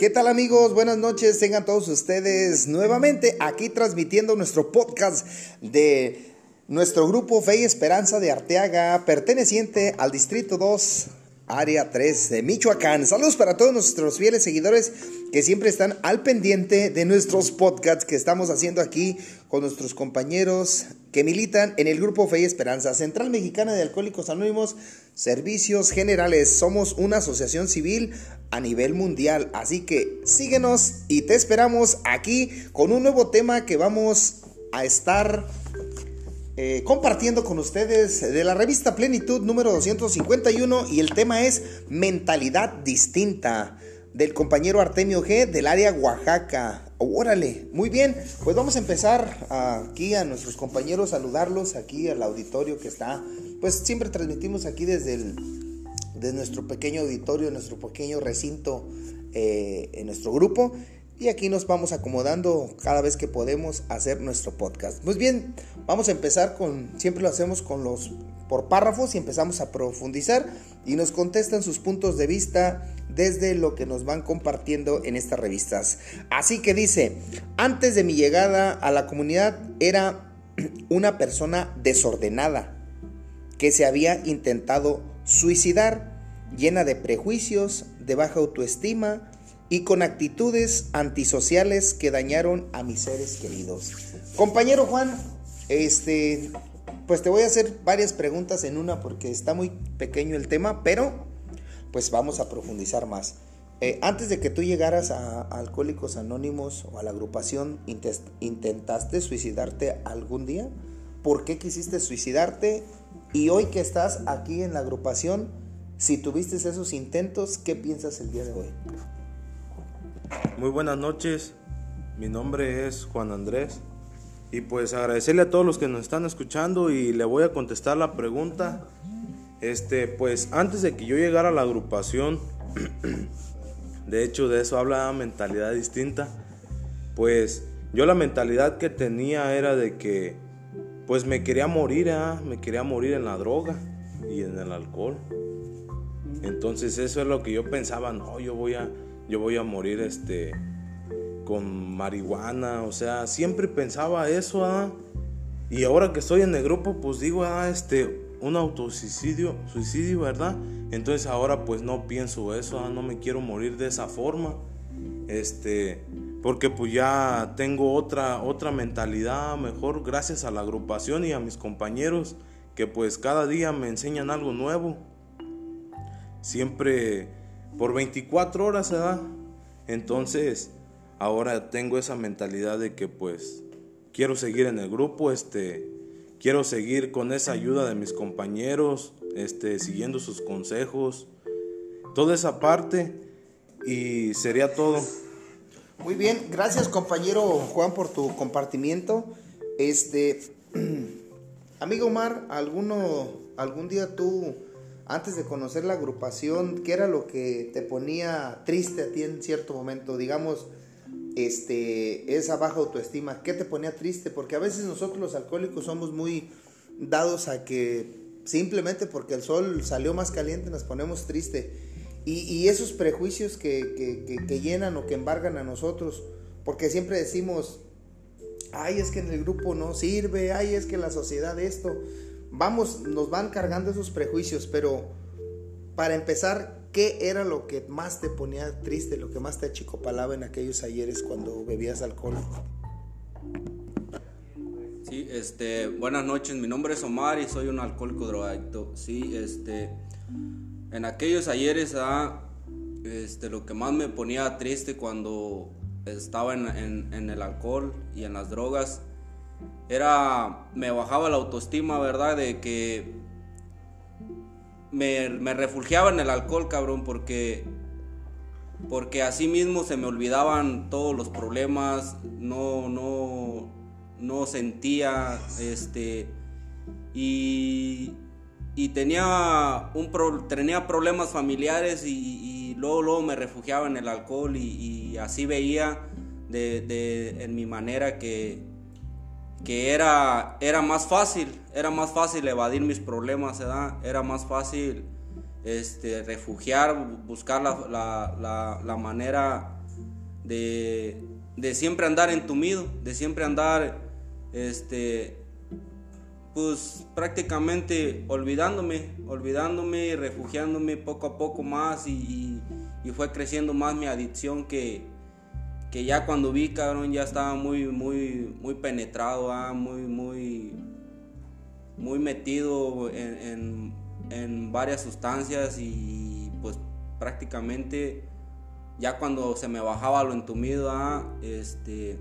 ¿Qué tal amigos? Buenas noches, tengan todos ustedes nuevamente aquí transmitiendo nuestro podcast de nuestro grupo Fe y Esperanza de Arteaga, perteneciente al Distrito 2, Área 3 de Michoacán. Saludos para todos nuestros fieles seguidores que siempre están al pendiente de nuestros podcasts que estamos haciendo aquí con nuestros compañeros que militan en el grupo Fe y Esperanza, Central Mexicana de Alcohólicos Anónimos, Servicios Generales. Somos una asociación civil a nivel mundial. Así que síguenos y te esperamos aquí con un nuevo tema que vamos a estar eh, compartiendo con ustedes de la revista Plenitud número 251 y el tema es mentalidad distinta del compañero Artemio G del área Oaxaca. Órale, muy bien, pues vamos a empezar aquí a nuestros compañeros, saludarlos aquí al auditorio que está, pues siempre transmitimos aquí desde el de nuestro pequeño auditorio, nuestro pequeño recinto eh, en nuestro grupo. Y aquí nos vamos acomodando cada vez que podemos hacer nuestro podcast. Pues bien, vamos a empezar con, siempre lo hacemos con los por párrafos y empezamos a profundizar y nos contestan sus puntos de vista desde lo que nos van compartiendo en estas revistas. Así que dice, antes de mi llegada a la comunidad era una persona desordenada que se había intentado suicidar llena de prejuicios, de baja autoestima y con actitudes antisociales que dañaron a mis seres queridos. Compañero Juan, este, pues te voy a hacer varias preguntas en una porque está muy pequeño el tema, pero pues vamos a profundizar más. Eh, antes de que tú llegaras a, Alcohólicos Anónimos o a la agrupación, ¿intentaste suicidarte algún día? ¿Por qué quisiste suicidarte? Y hoy que estás aquí en la agrupación, si tuviste esos intentos, ¿qué piensas el día de hoy? Muy buenas noches, mi nombre es Juan Andrés y pues agradecerle a todos los que nos están escuchando y le voy a contestar la pregunta. Este, pues antes de que yo llegara a la agrupación, de hecho de eso habla mentalidad distinta, pues yo la mentalidad que tenía era de que pues me quería morir, ¿eh? me quería morir en la droga y en el alcohol. Entonces eso es lo que yo pensaba, no, yo voy a, yo voy a morir este, con marihuana, o sea, siempre pensaba eso, ¿ah? y ahora que estoy en el grupo, pues digo, ah, este, un autosuicidio, suicidio, ¿verdad? Entonces ahora pues no pienso eso, ¿ah? no me quiero morir de esa forma, este, porque pues ya tengo otra, otra mentalidad mejor gracias a la agrupación y a mis compañeros que pues cada día me enseñan algo nuevo siempre por 24 horas se. Entonces, ahora tengo esa mentalidad de que pues quiero seguir en el grupo, este quiero seguir con esa ayuda de mis compañeros, este siguiendo sus consejos, toda esa parte y sería todo. Muy bien, gracias compañero Juan por tu compartimiento. Este amigo Omar, alguno algún día tú antes de conocer la agrupación, ¿qué era lo que te ponía triste a ti en cierto momento? Digamos, este, esa baja autoestima, ¿qué te ponía triste? Porque a veces nosotros los alcohólicos somos muy dados a que simplemente porque el sol salió más caliente nos ponemos triste. Y, esos prejuicios que, que llenan o que embargan a nosotros, porque siempre decimos, ay, es que en el grupo no sirve, ay, es que la sociedad esto vamos, nos van cargando esos prejuicios, pero para empezar, ¿qué era lo que más te ponía triste, lo que más te achicopalaba en aquellos ayeres cuando bebías alcohol? Sí, este, buenas noches, mi nombre es Omar y soy un alcohólico drogadicto. Sí, este, en aquellos ayeres, ah, este, lo que más me ponía triste cuando estaba en el alcohol y en las drogas era, me bajaba la autoestima, ¿verdad? De que me, refugiaba en el alcohol, cabrón, porque, porque así mismo se me olvidaban todos los problemas, no, no, no sentía, este, y, y tenía, un tenía problemas familiares y, luego, luego me refugiaba en el alcohol y, así veía de, de, en mi manera que, que era, era más fácil, era más fácil evadir mis problemas, era más fácil este, refugiar, buscar la, la, la, manera de, de siempre andar entumido, de siempre andar, este, pues prácticamente olvidándome, olvidándome y refugiándome poco a poco más y, y, fue creciendo más mi adicción que, que ya cuando vi, cabrón, ya estaba muy, muy, muy penetrado, ah, muy, muy, muy metido en, en, varias sustancias y pues prácticamente ya cuando se me bajaba lo entumido, ah, este,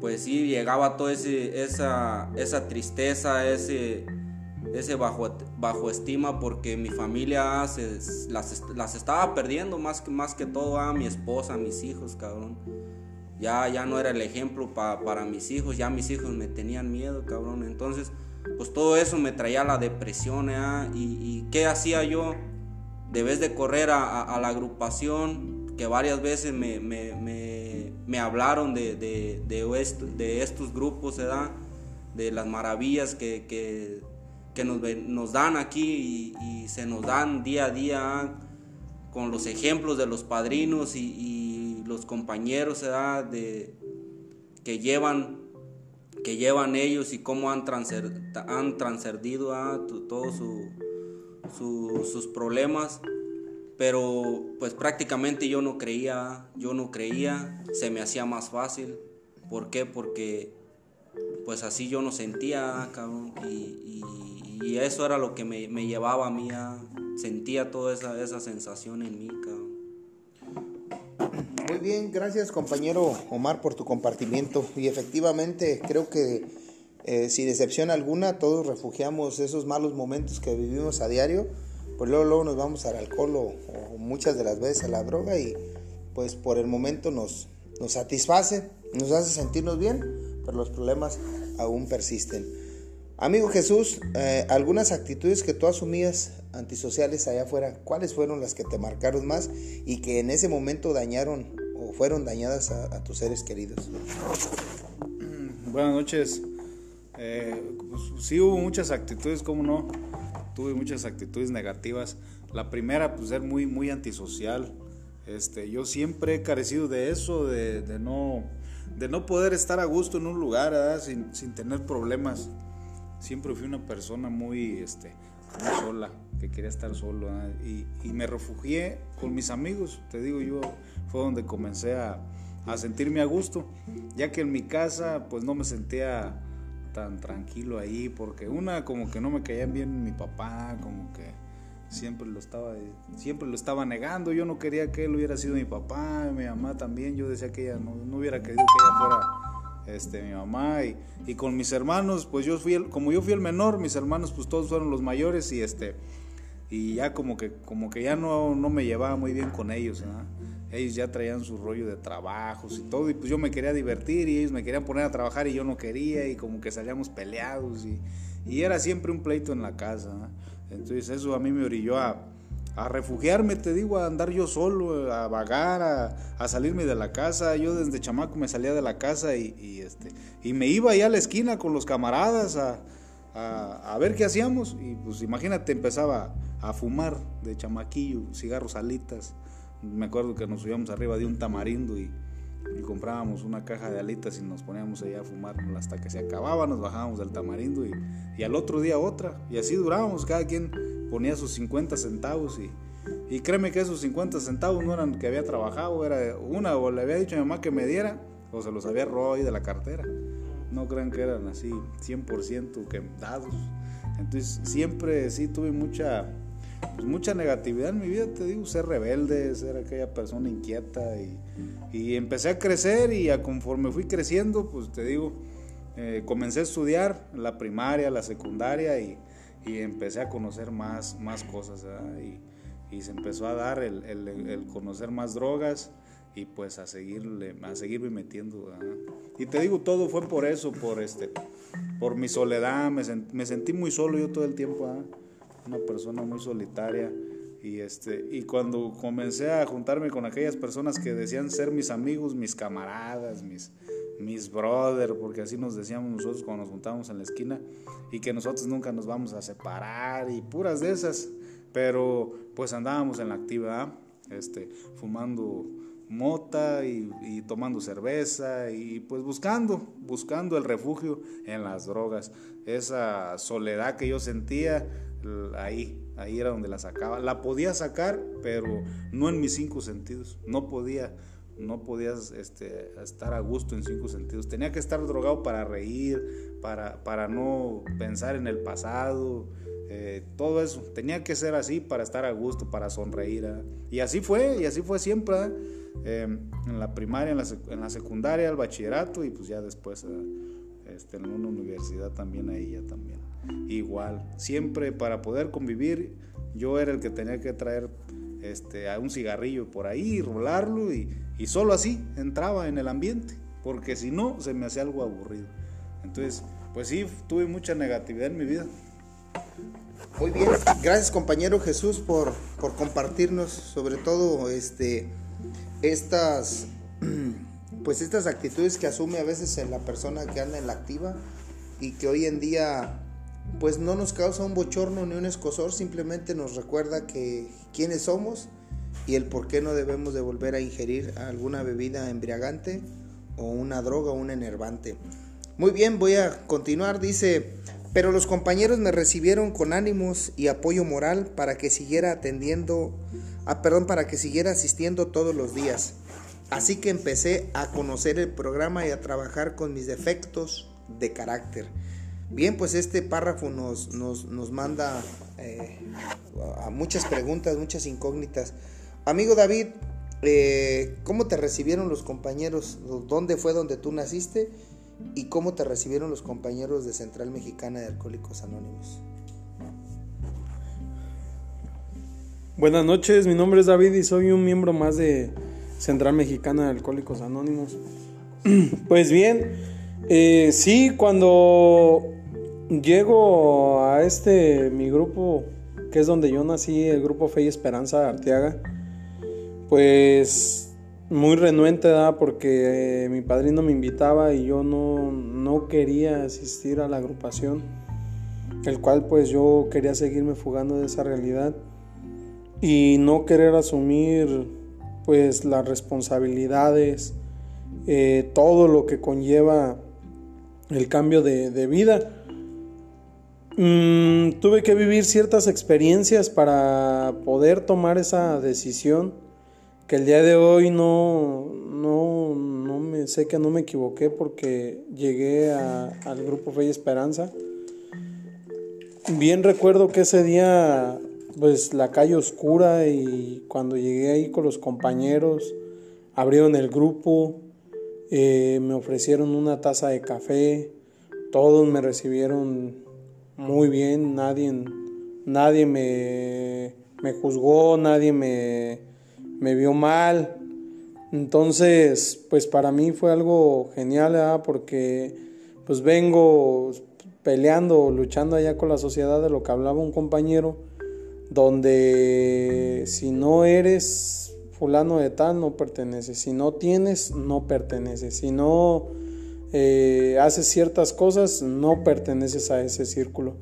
pues sí, llegaba toda esa, esa tristeza, ese, ese bajo, bajo estima porque mi familia las, estaba perdiendo más que, más que todo a mi esposa, a mis hijos, cabrón. Ya, ya no era el ejemplo para mis hijos, ya mis hijos me tenían miedo, cabrón. Entonces, pues todo eso me traía la depresión, ¿eh? y, ¿qué hacía yo? Debes de correr a, la agrupación, que varias veces me, me, hablaron de, de, de, estos grupos, ¿verdad? de las maravillas que, que, que nos, dan aquí y, se nos dan día a día con los ejemplos de los padrinos y, los compañeros. De, que llevan que llevan ellos y cómo han, han transcendido todos sus problemas. Pero pues prácticamente yo no creía, yo no creía, se me hacía más fácil. ¿Por qué? Porque pues así yo no sentía, cabrón. Y, eso era lo que me, llevaba a mí, sentía toda esa, esa sensación en mí. Muy bien, gracias compañero Omar por tu compartimiento. Y efectivamente creo que eh, sin excepción alguna todos refugiamos esos malos momentos que vivimos a diario, pues luego, luego nos vamos al alcohol o, muchas de las veces a la droga y pues por el momento nos, nos satisface, nos hace sentirnos bien, pero los problemas aún persisten. Amigo Jesús, eh, algunas actitudes que tú asumías antisociales allá afuera, ¿cuáles fueron las que te marcaron más y que en ese momento dañaron o fueron dañadas a, tus seres queridos? Buenas noches. Eh, pues, sí hubo muchas actitudes, ¿cómo no? Tuve muchas actitudes negativas. La primera, pues ser muy, muy antisocial. Este, yo siempre he carecido de eso, de, no, de no poder estar a gusto en un lugar, sin, sin tener problemas siempre fui una persona muy, este, sola, que quería estar solo. Y, me refugié con mis amigos, te digo yo, fue donde comencé a, sentirme a gusto, ya que en mi casa pues no me sentía tan tranquilo ahí, porque una como que no me caían bien mi papá, como que siempre lo estaba siempre lo estaba negando yo no quería que él hubiera sido mi papá mi mamá también yo decía que ella no, no hubiera querido que ella fuera este, mi mamá y, y, con mis hermanos, pues yo fui, el, como yo fui el menor, mis hermanos pues todos fueron los mayores y este, y ya como que, como que ya no, no me llevaba muy bien con ellos, ellos ya traían su rollo de trabajos y todo y pues yo me quería divertir y ellos me querían poner a trabajar y yo no quería y como que salíamos peleados y, y era siempre un pleito en la casa, entonces eso a mí me orilló a a refugiarme, te digo, a andar yo solo, a vagar, a, salirme de la casa. Yo desde chamaco me salía de la casa y, este, y me iba allá a la esquina con los camaradas a, a, ver qué hacíamos. Y pues imagínate, empezaba a fumar de chamaquillo, cigarros alitas. Me acuerdo que nos subíamos arriba de un tamarindo y, y comprábamos una caja de alitas y nos poníamos allá a fumar hasta que se acababa, nos bajábamos del tamarindo y, y al otro día otra. Y así durábamos, cada quien ponía sus 50 centavos y, y créeme que esos 50 centavos no eran que había trabajado, era una o le había dicho a mi mamá que me diera o se los había robado ahí de la cartera. No crean que eran así 100% que dados. Entonces siempre sí tuve mucha pues, mucha negatividad en mi vida, te digo, ser rebelde, ser aquella persona inquieta y, y empecé a crecer y a conforme fui creciendo, pues te digo, eh, comencé a estudiar la primaria, la secundaria y, y empecé a conocer más, más cosas y, y, se empezó a dar el, el, el, conocer más drogas y pues a seguirle a seguirme metiendo y te digo todo fue por eso por este por mi soledad. Me, me sentí muy solo yo todo el tiempo una persona muy solitaria. Y este y cuando comencé a juntarme con aquellas personas que decían ser mis amigos mis camaradas mis mis brother, porque así nos decíamos nosotros cuando nos juntábamos en la esquina, y que nosotros nunca nos vamos a separar, y puras de esas, pero pues andábamos en la actividad, este, fumando mota y, y, tomando cerveza y pues buscando, buscando el refugio en las drogas. Esa soledad que yo sentía, ahí, ahí era donde la sacaba. La podía sacar, pero no en mis cinco sentidos. No podía, no podías este, estar a gusto en cinco sentidos. Tenía que estar drogado para reír, para, para no pensar en el pasado. Eh, todo eso tenía que ser así para estar a gusto, para sonreír. ¿eh? Y así fue, y así fue siempre. ¿eh? en la primaria, en la, en la, secundaria, el bachillerato y pues ya después este, en una universidad también ahí ya también. Igual, siempre para poder convivir, yo era el que tenía que traer este, a un cigarrillo por ahí, rolarlo y, y solo así entraba en el ambiente, porque si no se me hacía algo aburrido. Entonces, pues sí, tuve mucha negatividad en mi vida. Muy bien, gracias compañero Jesús por, por compartirnos sobre todo este, estas, pues estas actitudes que asume a veces en la persona que anda en la activa y que hoy en día pues no nos causa un bochorno ni un escosor, simplemente nos recuerda que quiénes somos y el por qué no debemos de volver a ingerir alguna bebida embriagante o una droga o un enervante. Muy bien, voy a continuar. Dice, pero los compañeros me recibieron con ánimos y apoyo moral para que siguiera atendiendo, ah, perdón, para que siguiera asistiendo todos los días. Así que empecé a conocer el programa y a trabajar con mis defectos de carácter. Bien, pues este párrafo nos, nos, manda eh, a muchas preguntas, muchas incógnitas. Amigo David, eh, ¿cómo te recibieron los compañeros? ¿Dónde fue donde tú naciste? ¿Y cómo te recibieron los compañeros de Central Mexicana de Alcohólicos Anónimos? Buenas noches, mi nombre es David y soy un miembro más de Central Mexicana de Alcohólicos Anónimos. Pues bien, eh, sí, cuando llego a este, mi grupo, que es donde yo nací, el grupo Fe y Esperanza de Arteaga, pues muy renuente, porque eh, mi padrino me invitaba y yo no, no quería asistir a la agrupación, el cual pues yo quería seguirme fugando de esa realidad y no querer asumir pues las responsabilidades, eh, todo lo que conlleva el cambio de, vida. Mm, tuve que vivir ciertas experiencias para poder tomar esa decisión que el día de hoy no, no, no me sé que no me equivoqué porque llegué al grupo Fe y Esperanza. Bien recuerdo que ese día, pues la calle oscura y cuando llegué ahí con los compañeros, abrieron el grupo, eh, me ofrecieron una taza de café, todos me recibieron muy bien, nadie, nadie me, me juzgó, nadie me me vio mal. Entonces, pues para mí fue algo genial, porque pues vengo peleando, luchando allá con la sociedad de lo que hablaba un compañero, donde si no eres fulano de tal, no perteneces, si no tienes, no perteneces, si no eh, haces ciertas cosas, no perteneces a ese círculo.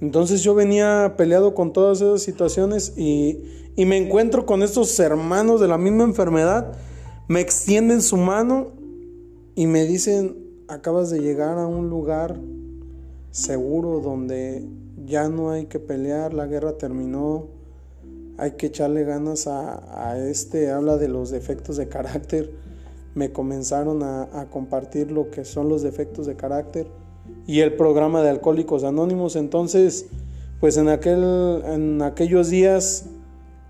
Entonces yo venía peleado con todas esas situaciones y, y me encuentro con estos hermanos de la misma enfermedad, me extienden su mano y me dicen, acabas de llegar a un lugar seguro donde ya no hay que pelear, la guerra terminó, hay que echarle ganas a, este, habla de los defectos de carácter, me comenzaron a, compartir lo que son los defectos de carácter y el programa de Alcohólicos Anónimos, entonces, pues en, aquel, en aquellos días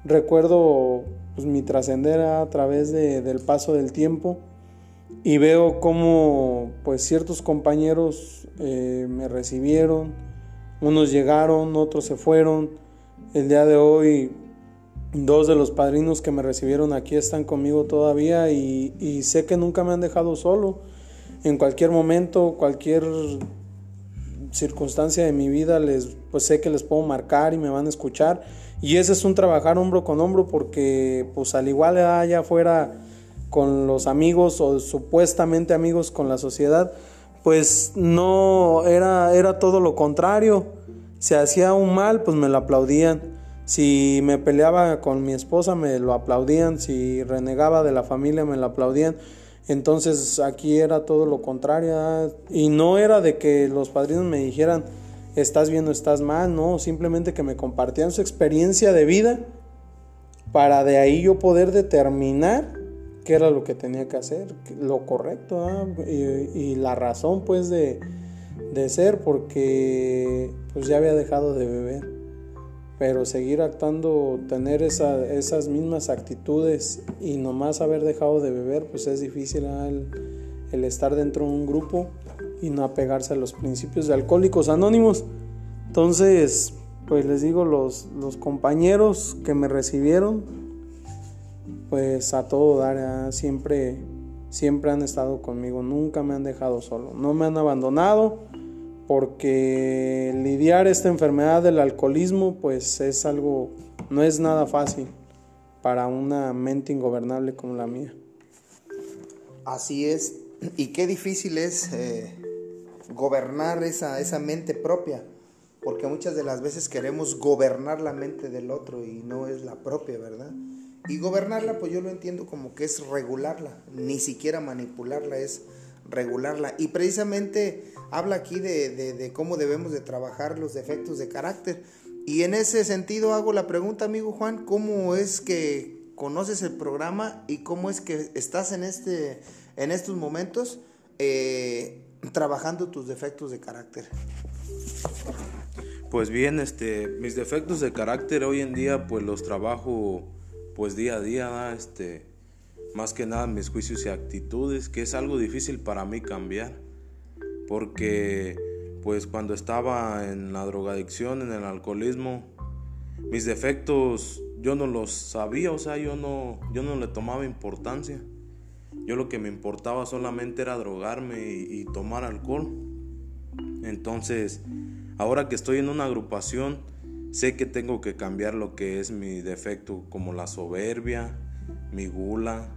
recuerdo pues, mi trascender a través del paso del tiempo y veo cómo pues ciertos compañeros eh, me recibieron, unos llegaron, otros se fueron. El día de hoy dos de los padrinos que me recibieron aquí están conmigo todavía y, sé que nunca me han dejado solo. En cualquier momento, cualquier circunstancia de mi vida, les, pues sé que les puedo marcar y me van a escuchar y ese es un trabajar hombro con hombro porque pues al igual allá afuera con los amigos o supuestamente amigos con la sociedad, pues no era, era todo lo contrario. Si hacía un mal, pues me lo aplaudían. Si me peleaba con mi esposa me lo aplaudían, si renegaba de la familia me lo aplaudían. Entonces aquí era todo lo contrario. Y no era de que los padrinos me dijeran, estás bien o estás mal, no, simplemente que me compartían su experiencia de vida para de ahí yo poder determinar qué era lo que tenía que hacer, lo correcto ¿ah? y, la razón pues de, de ser porque pues ya había dejado de beber pero seguir actuando, tener esas mismas actitudes y nomás haber dejado de beber, pues es difícil el, estar dentro de un grupo y no apegarse a los principios de Alcohólicos Anónimos. Entonces, pues les digo, los, los compañeros que me recibieron, pues a todo dar, siempre, siempre han estado conmigo, nunca me han dejado solo, no me han abandonado porque lidiar esta enfermedad del alcoholismo pues es algo, no es nada fácil para una mente ingobernable como la mía. Así es, y qué difícil es eh, gobernar esa, esa mente propia, porque muchas de las veces queremos gobernar la mente del otro y no es la propia, ¿verdad? Y gobernarla, pues yo lo entiendo como que es regularla, ni siquiera manipularla, es regularla. Y precisamente habla aquí de, cómo debemos de trabajar los defectos de carácter. Y en ese sentido hago la pregunta, amigo Juan, ¿cómo es que conoces el programa y cómo es que estás en, este, en estos momentos eh, trabajando tus defectos de carácter? Pues bien, este, mis defectos de carácter hoy en día pues los trabajo pues día a día, este, más que nada mis juicios y actitudes, que es algo difícil para mí cambiar, porque pues cuando estaba en la drogadicción, en el alcoholismo, mis defectos yo no los sabía, o sea, yo no, yo no le tomaba importancia. Yo lo que me importaba solamente era drogarme y, y tomar alcohol. Entonces, ahora que estoy en una agrupación, sé que tengo que cambiar lo que es mi defecto, como la soberbia, mi gula,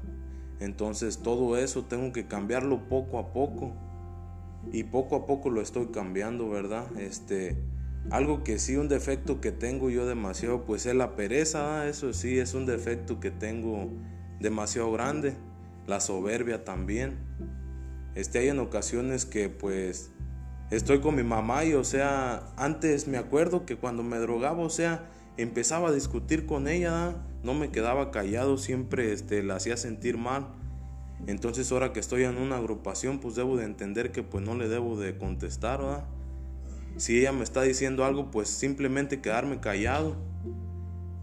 entonces todo eso tengo que cambiarlo poco a poco. Y poco a poco lo estoy cambiando, ¿verdad? Este, algo que sí, un defecto que tengo yo demasiado, pues es la pereza, eso sí, es un defecto que tengo demasiado grande. La soberbia también. Este, hay en ocasiones que pues estoy con mi mamá y o sea, antes me acuerdo que cuando me drogaba, o sea, empezaba a discutir con ella, no me quedaba callado, siempre este, la hacía sentir mal. Entonces ahora que estoy en una agrupación, pues debo de entender que pues no le debo de contestar, Si ella me está diciendo algo, pues simplemente quedarme callado.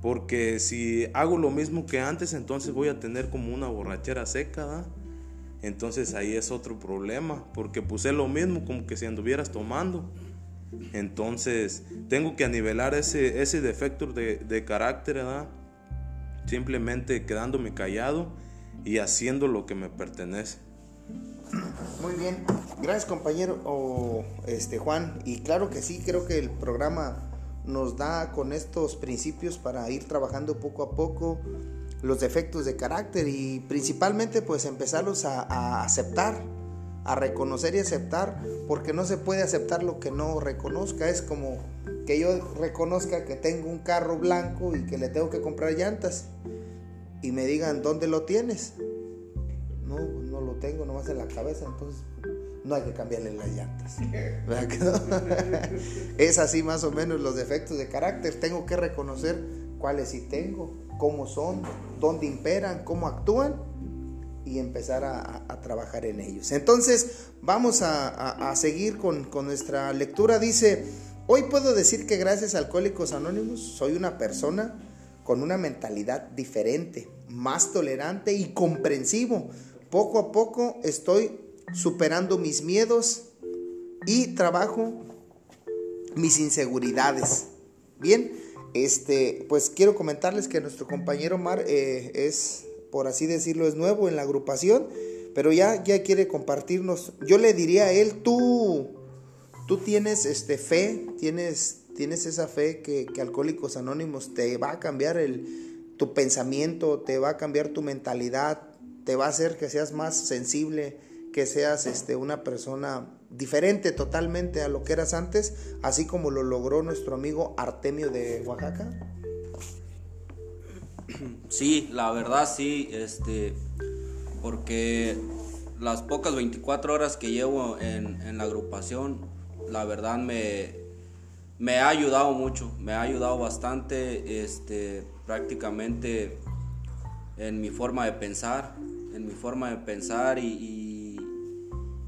Porque si hago lo mismo que antes, entonces voy a tener como una borrachera seca, Entonces ahí es otro problema, porque puse lo mismo como que si anduvieras tomando. Entonces tengo que anivelar ese, ese defecto de, de carácter, ¿verdad? simplemente quedándome callado y haciendo lo que me pertenece. Muy bien, gracias compañero este Juan y claro que sí, creo que el programa nos da con estos principios para ir trabajando poco a poco los defectos de carácter y principalmente pues empezarlos a aceptar, a reconocer y aceptar, porque no se puede aceptar lo que no reconozca, es como que yo reconozca que tengo un carro blanco y que le tengo que comprar llantas y me digan, ¿dónde lo tienes? No, no lo tengo nomás en la cabeza, entonces no hay que cambiarle las llantas. es así más o menos los defectos de carácter. Tengo que reconocer cuáles sí tengo, cómo son, dónde imperan, cómo actúan y empezar a, trabajar en ellos. Entonces vamos a, seguir con, nuestra lectura. Dice, Hoy puedo decir que gracias a Alcohólicos Anónimos soy una persona con una mentalidad diferente, más tolerante y comprensivo. Poco a poco estoy superando mis miedos y trabajo mis inseguridades. Bien, este, pues quiero comentarles que nuestro compañero Mar eh, es, por así decirlo, es nuevo en la agrupación, pero ya, ya quiere compartirnos. Yo le diría a él, tú tú tienes este, fe, tienes, tienes esa fe que, Alcohólicos Anónimos te va a cambiar el, tu pensamiento, te va a cambiar tu mentalidad, te va a hacer que seas más sensible, que seas este, una persona diferente totalmente a lo que eras antes, así como lo logró nuestro amigo Artemio de Oaxaca. Sí, la verdad sí, este, porque las pocas 24 horas que llevo en, la agrupación, la verdad me, me ha ayudado mucho, me ha ayudado bastante, este, prácticamente en mi forma de pensar, en mi forma de pensar y,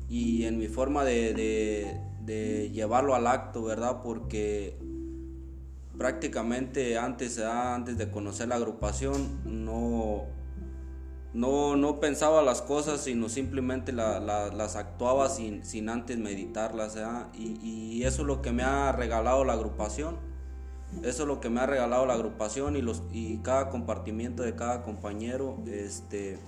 y, en mi forma de, de, llevarlo al acto, ¿verdad? Porque prácticamente antes, ah, antes de conocer la agrupación no, no, no pensaba las cosas, sino simplemente las actuaba sin, sin antes meditarlas. Y, y, eso es lo que me ha regalado la agrupación. Eso es lo que me ha regalado la agrupación y, los, y cada compartimiento de cada compañero. Este,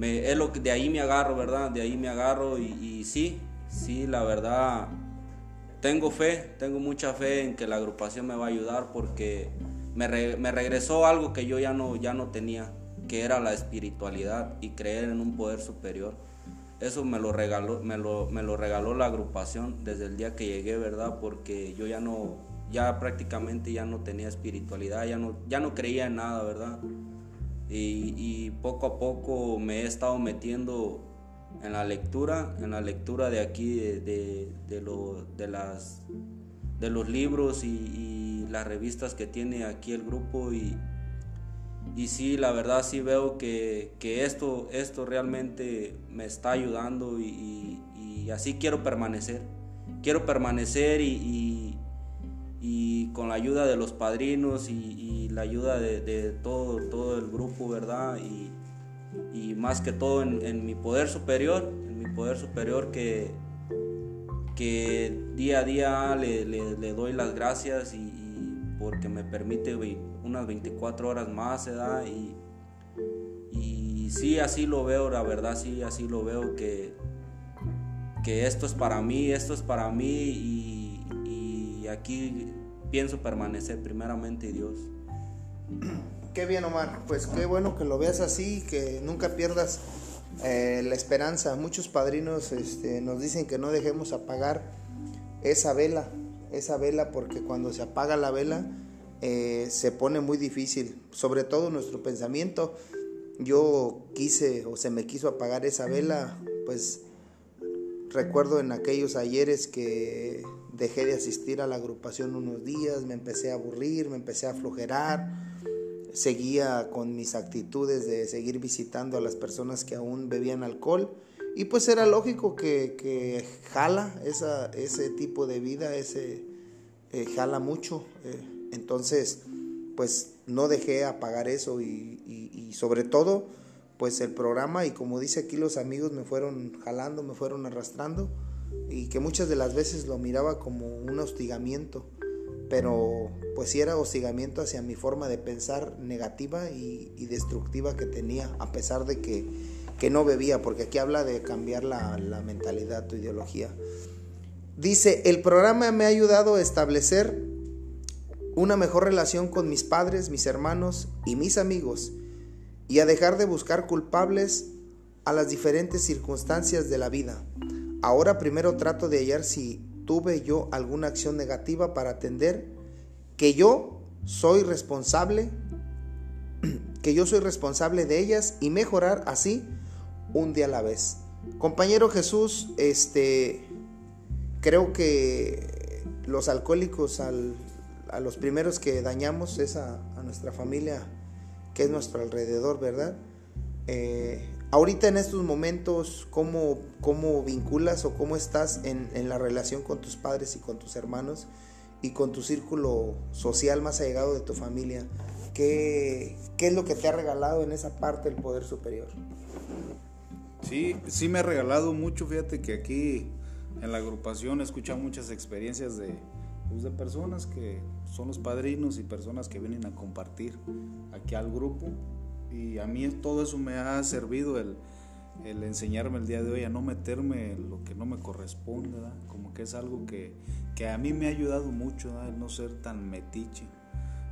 es lo que, de ahí me agarro, ¿verdad? De ahí me agarro y, y sí, sí, la verdad, tengo fe, tengo mucha fe en que la agrupación me va a ayudar porque me, regresó algo que yo ya no, ya no tenía que era la espiritualidad y creer en un poder superior. Eso me lo regaló, me lo, me lo regaló la agrupación desde el día que llegué, ¿verdad? Porque yo ya no, ya prácticamente ya no tenía espiritualidad, ya no, ya no creía en nada, ¿verdad? Y, poco a poco me he estado metiendo en la lectura, en la lectura de aquí, de, de, lo, de las, de los libros y, las revistas que tiene aquí el grupo y, y sí, la verdad sí veo que, esto, esto realmente me está ayudando y, así quiero permanecer. Quiero permanecer y, con la ayuda de los padrinos y, la ayuda de, todo, todo el grupo, ¿verdad? Y, más que todo en, mi poder superior, en mi poder superior que, que día a día le, le doy las gracias y, porque me permite unas 24 horas más, se da y, y sí, así lo veo, la verdad, sí, así lo veo que, que esto es para mí, esto es para mí y, y aquí pienso permanecer primeramente Dios. Qué bien, Omar. Pues qué bueno que lo veas así, que nunca pierdas eh, la esperanza. Muchos padrinos este, nos dicen que no dejemos apagar esa vela, esa vela porque cuando se apaga la vela eh, se pone muy difícil, sobre todo nuestro pensamiento. Yo quise o se me quiso apagar esa vela, pues recuerdo en aquellos ayeres que dejé de asistir a la agrupación unos días, me empecé a aburrir, me empecé a aflojerar, seguía con mis actitudes de seguir visitando a las personas que aún bebían alcohol y pues era lógico que, jala esa, ese tipo de vida, ese eh, jala mucho. Eh, entonces, pues no dejé apagar eso y, sobre todo, pues el programa y como dice aquí los amigos me fueron jalando, me fueron arrastrando y que muchas de las veces lo miraba como un hostigamiento, pero pues era hostigamiento hacia mi forma de pensar negativa y, destructiva que tenía, a pesar de que que no bebía, porque aquí habla de cambiar la, mentalidad, tu ideología. Dice, el programa me ha ayudado a establecer una mejor relación con mis padres, mis hermanos y mis amigos, y a dejar de buscar culpables a las diferentes circunstancias de la vida. Ahora primero trato de hallar si tuve yo alguna acción negativa para atender que yo soy responsable, que yo soy responsable de ellas y mejorar así un día a la vez. Compañero Jesús, este, creo que los alcohólicos a los primeros que dañamos es a, nuestra familia que es nuestro alrededor, ¿verdad? Eh, ahorita en estos momentos, ¿cómo, ¿cómo, vinculas o cómo estás en, la relación con tus padres y con tus hermanos y con tu círculo social más allegado de tu familia? ¿Qué, ¿Qué es lo que te ha regalado en esa parte del poder superior? Sí, sí me ha regalado mucho, fíjate que aquí en la agrupación he escuchado muchas experiencias de, pues, de personas que son los padrinos y personas que vienen a compartir aquí al grupo y a mí todo eso me ha servido el, enseñarme el día de hoy a no meterme en lo que no me corresponde, como que es algo que, a mí me ha ayudado mucho, el no ser tan metiche,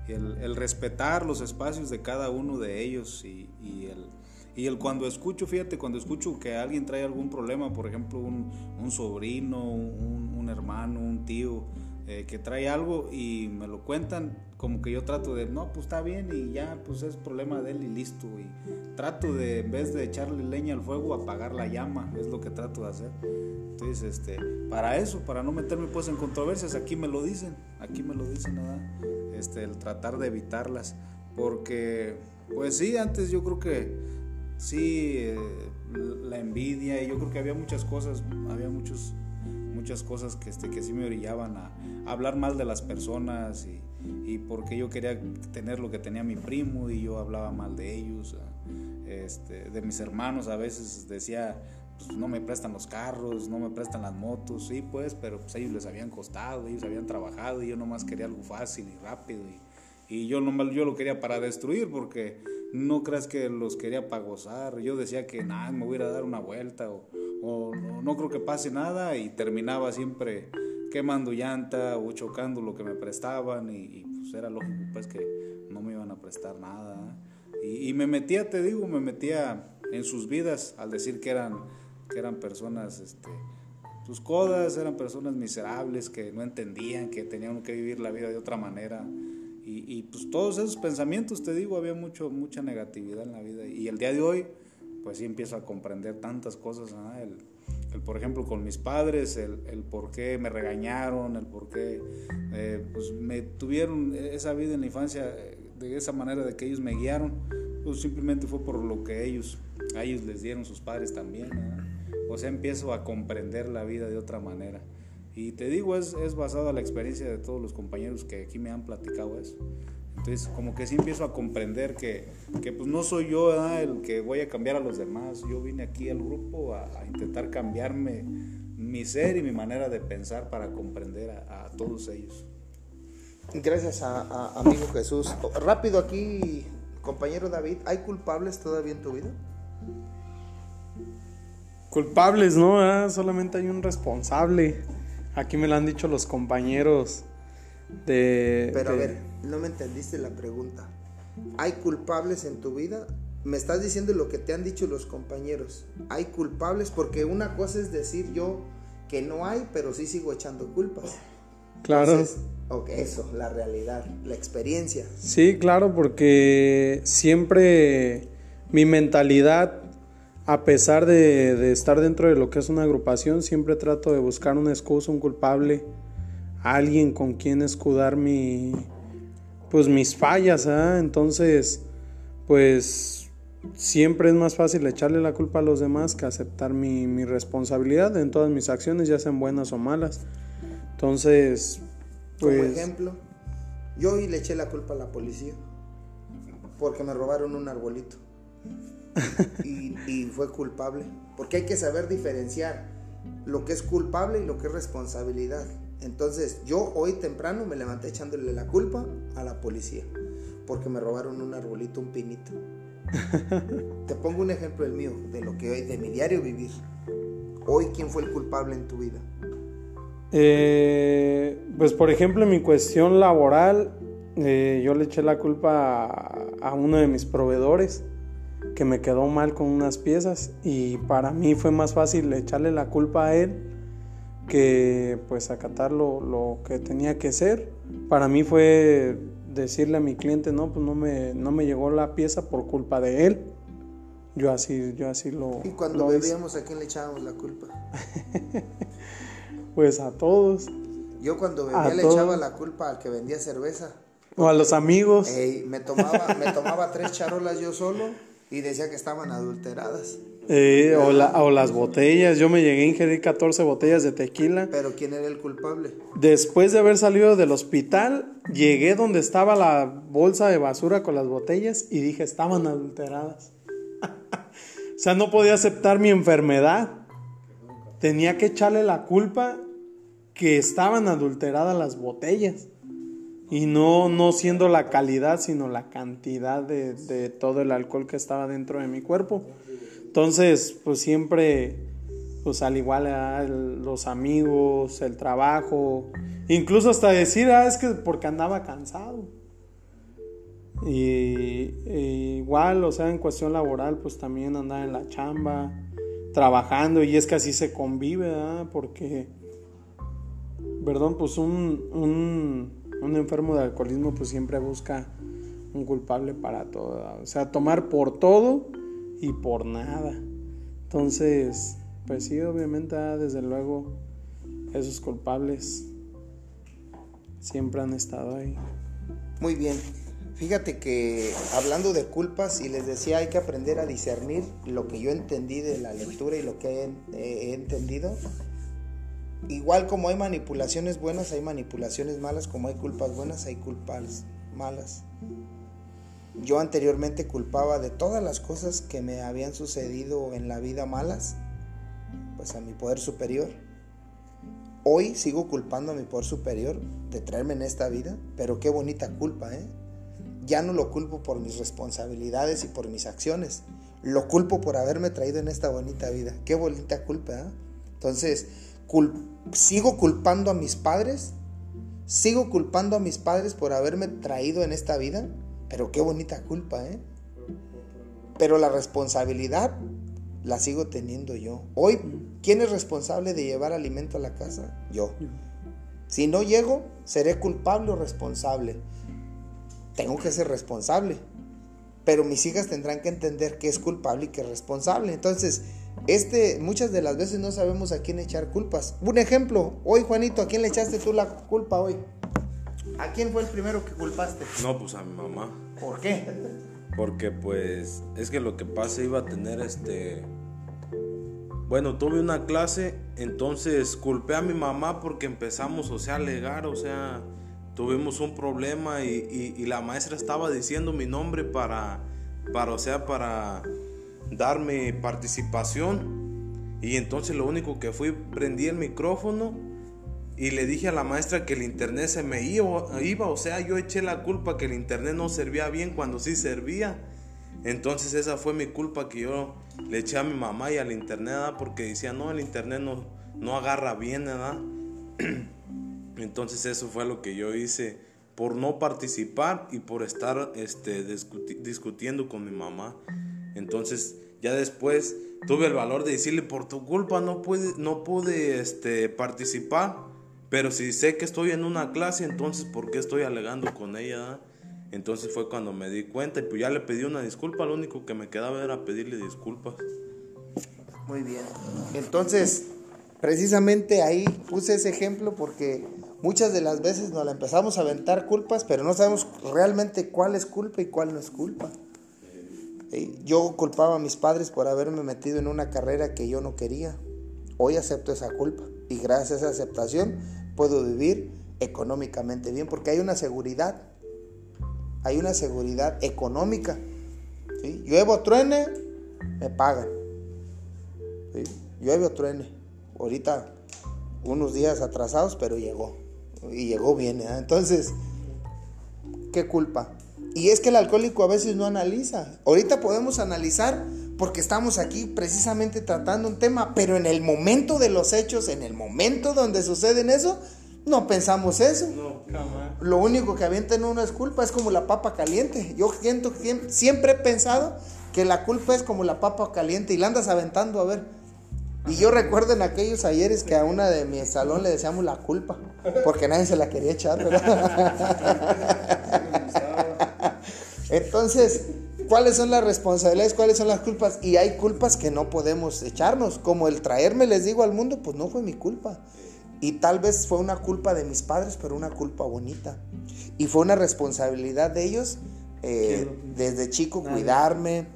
el, respetar los espacios de cada uno de ellos y, y el y el cuando escucho, fíjate, cuando escucho que alguien trae algún problema, por ejemplo, un, sobrino, un, hermano, un tío, eh, que trae algo y me lo cuentan, como que yo trato de, no, pues está bien y ya, pues es problema de él y listo. Y trato de, en vez de echarle leña al fuego, apagar la llama, es lo que trato de hacer. Entonces, este, para eso, para no meterme pues en controversias, aquí me lo dicen, aquí me lo dicen, ¿verdad? Este, el tratar de evitarlas, porque, pues sí, antes yo creo que sí, eh, la envidia, y yo creo que había muchas cosas, había muchos muchas cosas que, este, que sí me orillaban a, hablar mal de las personas y, porque yo quería tener lo que tenía mi primo y yo hablaba mal de ellos, este, de mis hermanos a veces decía, pues no me prestan los carros, no me prestan las motos, sí pues, pero pues ellos les habían costado, ellos habían trabajado y yo nomás quería algo fácil y rápido y, yo nomás lo quería para destruir porque no creas que los quería para gozar, yo decía que nada, me voy a una vuelta o o no, creo que pase nada y terminaba siempre quemando llanta o chocando lo que me prestaban y, pues era lógico pues que no me iban a prestar nada. Y, me metía, te digo, me metía en sus vidas al decir que eran, que eran personas, este, sus codas, eran personas miserables que no entendían que tenían que vivir la vida de otra manera. Y, y pues todos esos pensamientos, te digo, había mucho, mucha negatividad en la vida. Y el día de hoy, pues sí empiezo a comprender tantas cosas, el, el, por ejemplo, con mis padres, el, el, por qué me regañaron, el por qué eh, pues me tuvieron esa vida en la infancia eh, de esa manera de que ellos me guiaron, pues simplemente fue por lo que ellos, a ellos les dieron sus padres también, o sea, empiezo a comprender la vida de otra manera. Y te digo, es, es basado en la experiencia de todos los compañeros que aquí me han platicado eso. Entonces, como que sí empiezo a comprender que, que pues no soy yo el que voy a cambiar a los demás. Yo vine aquí al grupo a, intentar cambiarme mi ser y mi manera de pensar para comprender a, todos ellos. Gracias a, amigo Jesús. Rápido aquí, compañero David, ¿hay culpables todavía en tu vida? Culpables, ¿no? Ah, solamente hay un responsable. Aquí me lo han dicho los compañeros de... Pero a ver, no me entendiste la pregunta. ¿Hay culpables en tu vida? Me estás diciendo lo que te han dicho los compañeros. ¿Hay culpables? Porque una cosa es decir yo que no hay, pero sí sigo echando culpas. Claro. ok, eso, la realidad, la experiencia. Sí, claro, porque siempre mi mentalidad, a pesar de, de estar dentro de lo que es una agrupación, siempre trato de buscar una excusa, un culpable alguien con quien escudar mi pues mis fallas, ¿ah? entonces pues siempre es más fácil echarle la culpa a los demás que aceptar mi, mi responsabilidad en todas mis acciones, ya sean buenas o malas. Entonces, pues... Como ejemplo, yo hoy le eché la culpa a la policía porque me robaron un arbolito. y, y fue culpable. Porque hay que saber diferenciar lo que es culpable y lo que es responsabilidad. Entonces yo hoy temprano me levanté echándole la culpa a la policía porque me robaron un arbolito, un pinito. Te pongo un ejemplo el mío, de lo que hoy, de mi diario vivir. Hoy, ¿quién fue el culpable en tu vida? Eh, pues por ejemplo en mi cuestión laboral, eh, yo le eché la culpa a, a uno de mis proveedores que me quedó mal con unas piezas y para mí fue más fácil echarle la culpa a él que pues acatar lo, que tenía que ser. Para mí fue decirle a mi cliente, no, pues no me, no me llegó la pieza por culpa de él. Yo así, yo así lo. ¿Y cuando bebíamos a quién le echábamos la culpa? pues a todos. Yo cuando bebía le echaba la culpa al que vendía cerveza. O a los amigos. me, tomaba, me tomaba tres charolas yo solo y decía que estaban adulteradas. Eh, o, o, las botellas. Yo me llegué a ingerir 14 botellas de tequila. ¿Pero quién era el culpable? Después de haber salido del hospital, llegué donde estaba la bolsa de basura con las botellas y dije, estaban adulteradas. o sea, no podía aceptar mi enfermedad. Tenía que echarle la culpa que estaban adulteradas las botellas. Y no, no siendo la calidad, sino la cantidad de, de todo el alcohol que estaba dentro de mi cuerpo. Entonces, pues siempre, pues al igual a los amigos, el trabajo, incluso hasta decir, ah, es que porque andaba cansado. Y, igual, o sea, en cuestión laboral, pues también andaba en la chamba, trabajando, y es que así se convive, Porque perdón, pues un, un, un enfermo de alcoholismo pues siempre busca un culpable para todo. O sea, tomar por todo y por nada. Entonces, pues sí, obviamente, ah, desde luego, esos culpables siempre han estado ahí. Muy bien. Fíjate que hablando de culpas, y les decía, hay que aprender a discernir lo que yo entendí de la lectura y lo que he, he entendido. Igual como hay manipulaciones buenas, hay manipulaciones malas, como hay culpas buenas, hay culpas malas. Yo anteriormente culpaba de todas las cosas que me habían sucedido en la vida malas, pues a mi poder superior. Hoy sigo culpando a mi poder superior de traerme en esta vida, pero qué bonita culpa, ¿eh? Ya no lo culpo por mis responsabilidades y por mis acciones, lo culpo por haberme traído en esta bonita vida. Qué bonita culpa, ¿eh? Entonces, sigo culpando a mis padres, sigo culpando a mis padres por haberme traído en esta vida, pero qué bonita culpa, ¿eh? Pero la responsabilidad la sigo teniendo yo. Hoy, ¿quién es responsable de llevar alimento a la casa? Yo. Si no llego, seré culpable o responsable. Tengo que ser responsable. Pero mis hijas tendrán que entender que es culpable y que es responsable. Entonces, este, muchas de las veces no sabemos a quién echar culpas. Un ejemplo, hoy Juanito, ¿a quién le echaste tú la culpa hoy? ¿A quién fue el primero que culpaste? No, pues a mi mamá. ¿Por qué? Porque pues es que lo que pasa iba a tener este... Bueno, tuve una clase, entonces culpé a mi mamá porque empezamos, o sea, a alegar, o sea, tuvimos un problema y, y, la maestra estaba diciendo mi nombre para, para, o sea, para darme participación. Y entonces lo único que fui, prendí el micrófono y le dije a la maestra que el internet se me iba, iba, o sea, yo eché la culpa que el internet no servía bien cuando sí servía. Entonces esa fue mi culpa que yo le eché a mi mamá y al internet, porque decía, no, el internet no, no agarra bien, ¿verdad? Entonces eso fue lo que yo hice por no participar y por estar este, discutiendo con mi mamá. Entonces ya después tuve el valor de decirle, por tu culpa no pude, no pude este, participar. Pero si sé que estoy en una clase, entonces ¿por qué estoy alegando con ella? Entonces fue cuando me di cuenta y pues ya le pedí una disculpa, lo único que me quedaba era pedirle disculpas. Muy bien. Entonces, precisamente ahí puse ese ejemplo porque muchas de las veces nos la empezamos a aventar culpas, pero no sabemos realmente cuál es culpa y cuál no es culpa. Yo culpaba a mis padres por haberme metido en una carrera que yo no quería. Hoy acepto esa culpa y gracias a esa aceptación puedo vivir económicamente bien, porque hay una seguridad, hay una seguridad económica. ¿sí? Lluevo, truene, me pagan. ¿sí? Llueve o truene. Ahorita unos días atrasados, pero llegó. Y llegó bien. ¿eh? Entonces, ¿qué culpa? Y es que el alcohólico a veces no analiza. Ahorita podemos analizar porque estamos aquí precisamente tratando un tema, pero en el momento de los hechos, en el momento donde suceden eso, no pensamos eso. No, Lo único que avienta en uno es culpa, es como la papa caliente. Yo siento, siempre he pensado que la culpa es como la papa caliente y la andas aventando a ver. Y yo recuerdo en aquellos ayeres que a una de mi salón le decíamos la culpa, porque nadie se la quería echar, Entonces, ¿cuáles son las responsabilidades? ¿Cuáles son las culpas? Y hay culpas que no podemos echarnos, como el traerme, les digo, al mundo, pues no fue mi culpa. Y tal vez fue una culpa de mis padres, pero una culpa bonita. Y fue una responsabilidad de ellos eh, desde chico cuidarme,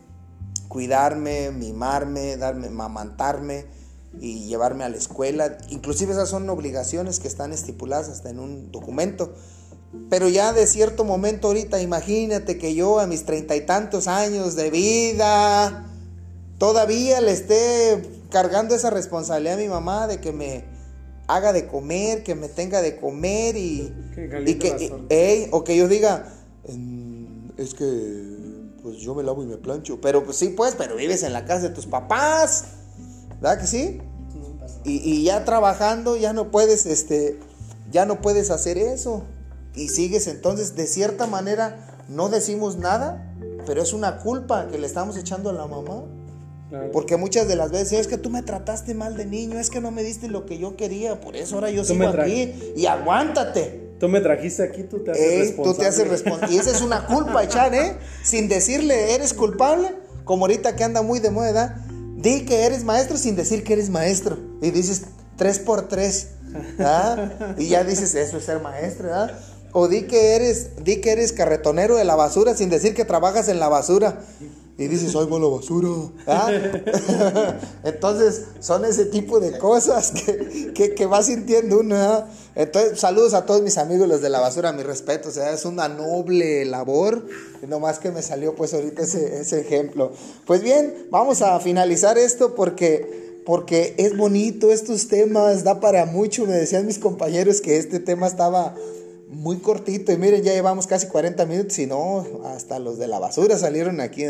cuidarme, mimarme, darme, mamantarme y llevarme a la escuela. Inclusive esas son obligaciones que están estipuladas hasta en un documento. Pero ya de cierto momento ahorita, imagínate que yo a mis treinta y tantos años de vida, todavía le esté cargando esa responsabilidad a mi mamá de que me haga de comer, que me tenga de comer y que, o que yo diga, es que pues yo me lavo y me plancho, pero pues sí pues, pero vives en la casa de tus papás, ¿verdad que sí? Y, y ya trabajando ya no puedes, este, ya no puedes hacer eso y sigues entonces, de cierta manera, no decimos nada, pero es una culpa que le estamos echando a la mamá. Claro. Porque muchas de las veces es que tú me trataste mal de niño, es que no me diste lo que yo quería, por eso ahora yo Tú sigo aquí y aguántate. Tú me trajiste aquí, tú te haces Ey, responsable. tú te haces responsable. Y esa es una culpa, echar, ¿eh? Sin decirle eres culpable, como ahorita que anda muy de moda. Di que eres maestro sin decir que eres maestro. Y dices tres por tres, ¿verdad? Y ya dices, eso es ser maestro, ¿verdad? O di que eres, di que eres carretonero de la basura sin decir que trabajas en la basura. Y dices, ay, va basura. ¿verdad? Entonces, son ese tipo de cosas que, que, que va sintiendo uno. ¿verdad? Entonces, saludos a todos mis amigos, los de la basura, mi respeto. O sea, es una noble labor. Nomás que me salió, pues, ahorita ese, ese ejemplo. Pues bien, vamos a finalizar esto porque, porque es bonito estos temas, da para mucho. Me decían mis compañeros que este tema estaba muy cortito. Y miren, ya llevamos casi 40 minutos y no, hasta los de la basura salieron aquí.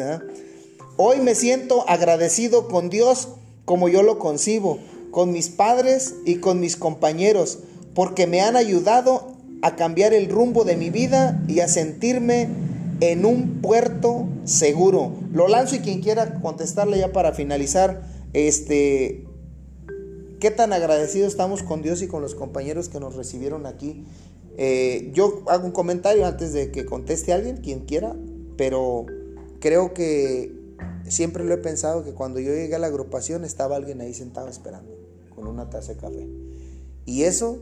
Hoy me siento agradecido con Dios como yo lo concibo, con mis padres y con mis compañeros, porque me han ayudado a cambiar el rumbo de mi vida y a sentirme en un puerto seguro. Lo lanzo y quien quiera contestarle ya para finalizar, este, qué tan agradecidos estamos con Dios y con los compañeros que nos recibieron aquí. Eh, yo hago un comentario antes de que conteste alguien, quien quiera, pero creo que siempre lo he pensado que cuando yo llegué a la agrupación estaba alguien ahí sentado esperando con una taza de café. Y eso,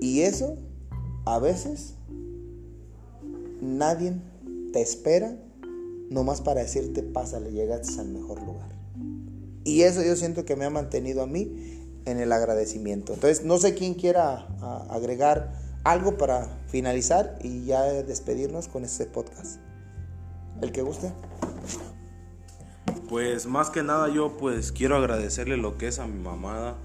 y eso, a veces nadie te espera nomás para decirte pásale, llegaste al mejor lugar. Y eso yo siento que me ha mantenido a mí en el agradecimiento. Entonces, no sé quién quiera agregar algo para finalizar y ya despedirnos con este podcast. El que guste. Pues más que nada yo pues quiero agradecerle lo que es a mi mamada,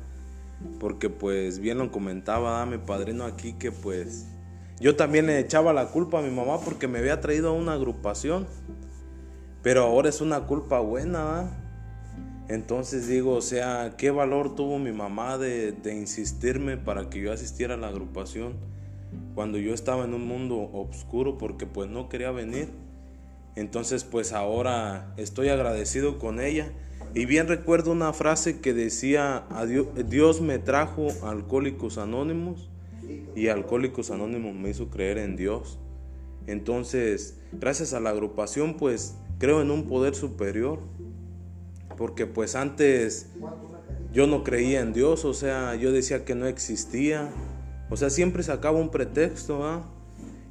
porque pues bien lo comentaba ¿da? mi padrino aquí que pues yo también le echaba la culpa a mi mamá porque me había traído a una agrupación, pero ahora es una culpa buena, ¿da? Entonces digo, o sea, ¿qué valor tuvo mi mamá de insistirme para que yo asistiera a la agrupación cuando yo estaba en un mundo oscuro porque pues no quería venir? Entonces pues ahora estoy agradecido con ella. Y bien recuerdo una frase que decía, "Adió- Dios me trajo Alcohólicos Anónimos y Alcohólicos Anónimos me hizo creer en Dios. Entonces, gracias a la agrupación pues creo en un poder superior. Porque pues antes yo no creía en Dios, o sea, yo decía que no existía. O sea, siempre sacaba un pretexto, ¿ah?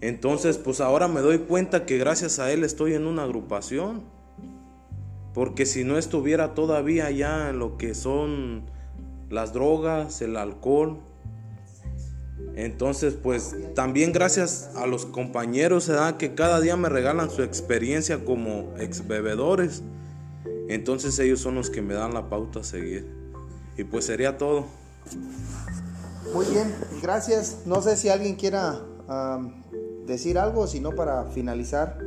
Entonces, pues ahora me doy cuenta que gracias a él estoy en una agrupación. Porque si no estuviera todavía ya en lo que son las drogas, el alcohol. Entonces, pues también gracias a los compañeros, ¿verdad? Que cada día me regalan su experiencia como ex bebedores. Entonces ellos son los que me dan la pauta a seguir. Y pues sería todo. Muy bien, gracias. No sé si alguien quiera decir algo, sino para finalizar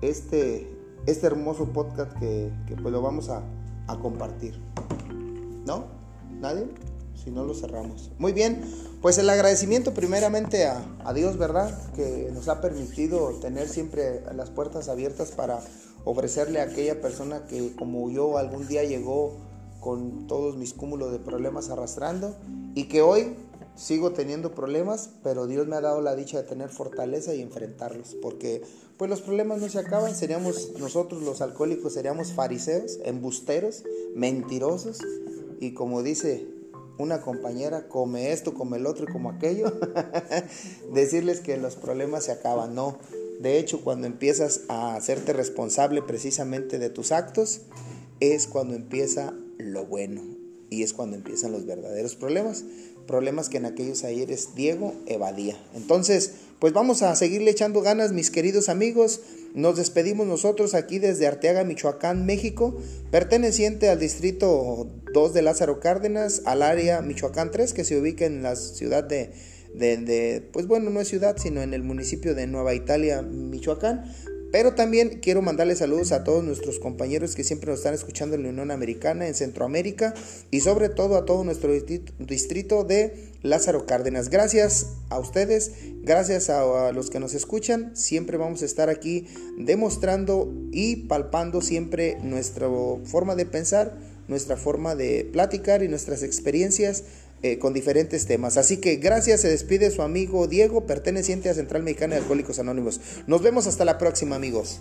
este, este hermoso podcast que, que, pues lo vamos a, a compartir. ¿No? ¿Nadie? Si no, lo cerramos. Muy bien, pues el agradecimiento primeramente a, a Dios, ¿verdad? Que nos ha permitido tener siempre las puertas abiertas para ofrecerle a aquella persona que como yo algún día llegó con todos mis cúmulos de problemas arrastrando y que hoy sigo teniendo problemas, pero Dios me ha dado la dicha de tener fortaleza y enfrentarlos, porque pues los problemas no se acaban, seríamos nosotros los alcohólicos, seríamos fariseos, embusteros, mentirosos y como dice una compañera, come esto, come el otro y como aquello, decirles que los problemas se acaban, no. De hecho, cuando empiezas a hacerte responsable precisamente de tus actos, es cuando empieza lo bueno y es cuando empiezan los verdaderos problemas. Problemas que en aquellos ayeres Diego evadía. Entonces, pues vamos a seguirle echando ganas, mis queridos amigos. Nos despedimos nosotros aquí desde Arteaga, Michoacán, México, perteneciente al distrito 2 de Lázaro Cárdenas, al área Michoacán 3, que se ubica en la ciudad de, de, de, pues bueno, no es ciudad, sino en el municipio de Nueva Italia, Michoacán. Pero también quiero mandarle saludos a todos nuestros compañeros que siempre nos están escuchando en la Unión Americana, en Centroamérica y sobre todo a todo nuestro distrito de Lázaro Cárdenas. Gracias a ustedes, gracias a, los que nos escuchan. Siempre vamos a estar aquí demostrando y palpando siempre nuestra forma de pensar, nuestra forma de platicar y nuestras experiencias eh, con diferentes temas. Así que gracias, se despide su amigo Diego, perteneciente a Central Mexicana de Alcohólicos Anónimos. Nos vemos hasta la próxima, amigos.